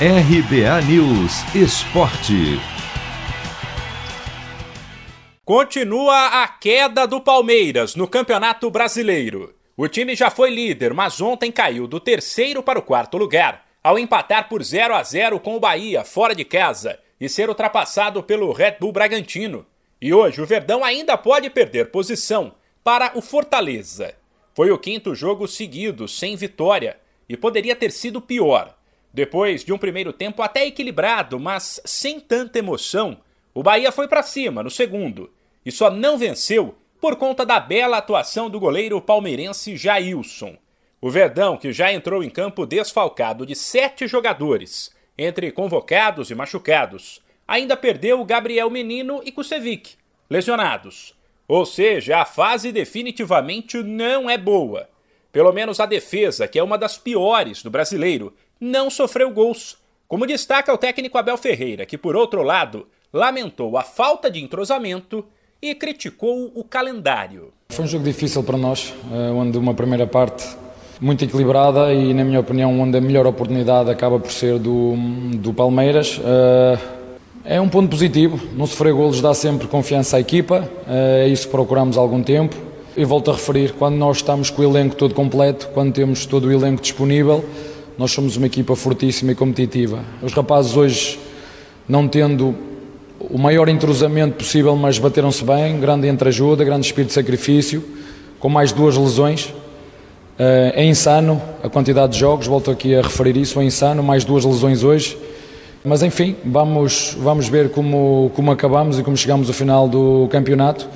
RBA News Esporte. Continua a queda do Palmeiras no Campeonato Brasileiro. O time já foi líder, mas ontem caiu do terceiro para o quarto lugar, ao empatar por 0 a 0 com o Bahia fora de casa e ser ultrapassado pelo Red Bull Bragantino. E hoje o Verdão ainda pode perder posição para o Fortaleza. Foi o quinto jogo seguido sem vitória e poderia ter sido pior. Depois de um primeiro tempo até equilibrado, mas sem tanta emoção, o Bahia foi para cima no segundo e só não venceu por conta da bela atuação do goleiro palmeirense Jailson. O Verdão, que já entrou em campo desfalcado de sete jogadores, entre convocados e machucados, ainda perdeu Gabriel Menino e Kusevic, lesionados. Ou seja, a fase definitivamente não é boa. Pelo menos a defesa, que é uma das piores do brasileiro, não sofreu gols, como destaca o técnico Abel Ferreira, que, por outro lado, lamentou a falta de entrosamento e criticou o calendário. Foi um jogo difícil para nós, eh, onde uma primeira parte muito equilibrada e, na minha opinião, onde a melhor oportunidade acaba por ser do, do Palmeiras. Eh, é um ponto positivo, não sofrer golos dá sempre confiança à equipa, eh, é isso que procuramos há algum tempo. E volto a referir, quando nós estamos com o elenco todo completo, quando temos todo o elenco disponível, nós somos uma equipa fortíssima e competitiva. Os rapazes hoje, não tendo o maior entrosamento possível, mas bateram-se bem, grande entreajuda, grande espírito de sacrifício, com mais duas lesões. Eh, é insano a quantidade de jogos, volto aqui a referir isso, é insano, mais duas lesões hoje. Mas enfim, vamos, vamos ver como, como acabamos e como chegamos ao final do campeonato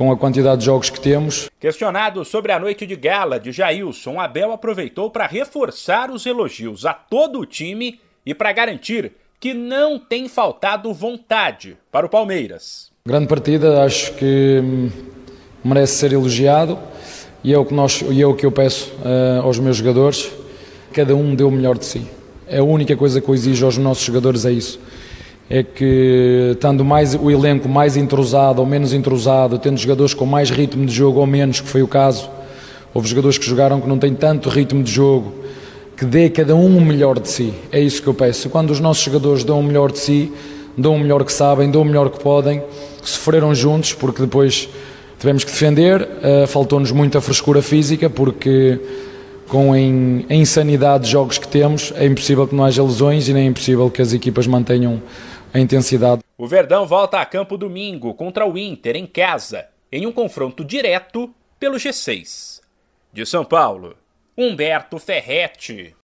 com a quantidade de jogos que temos. Questionado sobre a noite de gala de Jailson, Abel aproveitou para reforçar os elogios a todo o time e para garantir que não tem faltado vontade para o Palmeiras. Grande partida, acho que hum, merece ser elogiado e é o que, nós, e é o que eu peço uh, aos meus jogadores. Cada um deu o melhor de si. É a única coisa que eu exijo aos nossos jogadores é isso é que, estando mais, o elenco mais entrosado ou menos entrosado, tendo jogadores com mais ritmo de jogo ou menos, que foi o caso, houve jogadores que jogaram que não têm tanto ritmo de jogo, que dê cada um o melhor de si. É isso que eu peço. Quando os nossos jogadores dão o melhor de si, dão o melhor que sabem, dão o melhor que podem, sofreram juntos, porque depois tivemos que defender, uh, faltou-nos muita frescura física, porque com a insanidade de jogos que temos, é impossível que não haja lesões e nem é impossível que as equipas mantenham a intensidade. O Verdão volta a campo domingo contra o Inter em casa, em um confronto direto pelo G6. De São Paulo, Humberto Ferretti.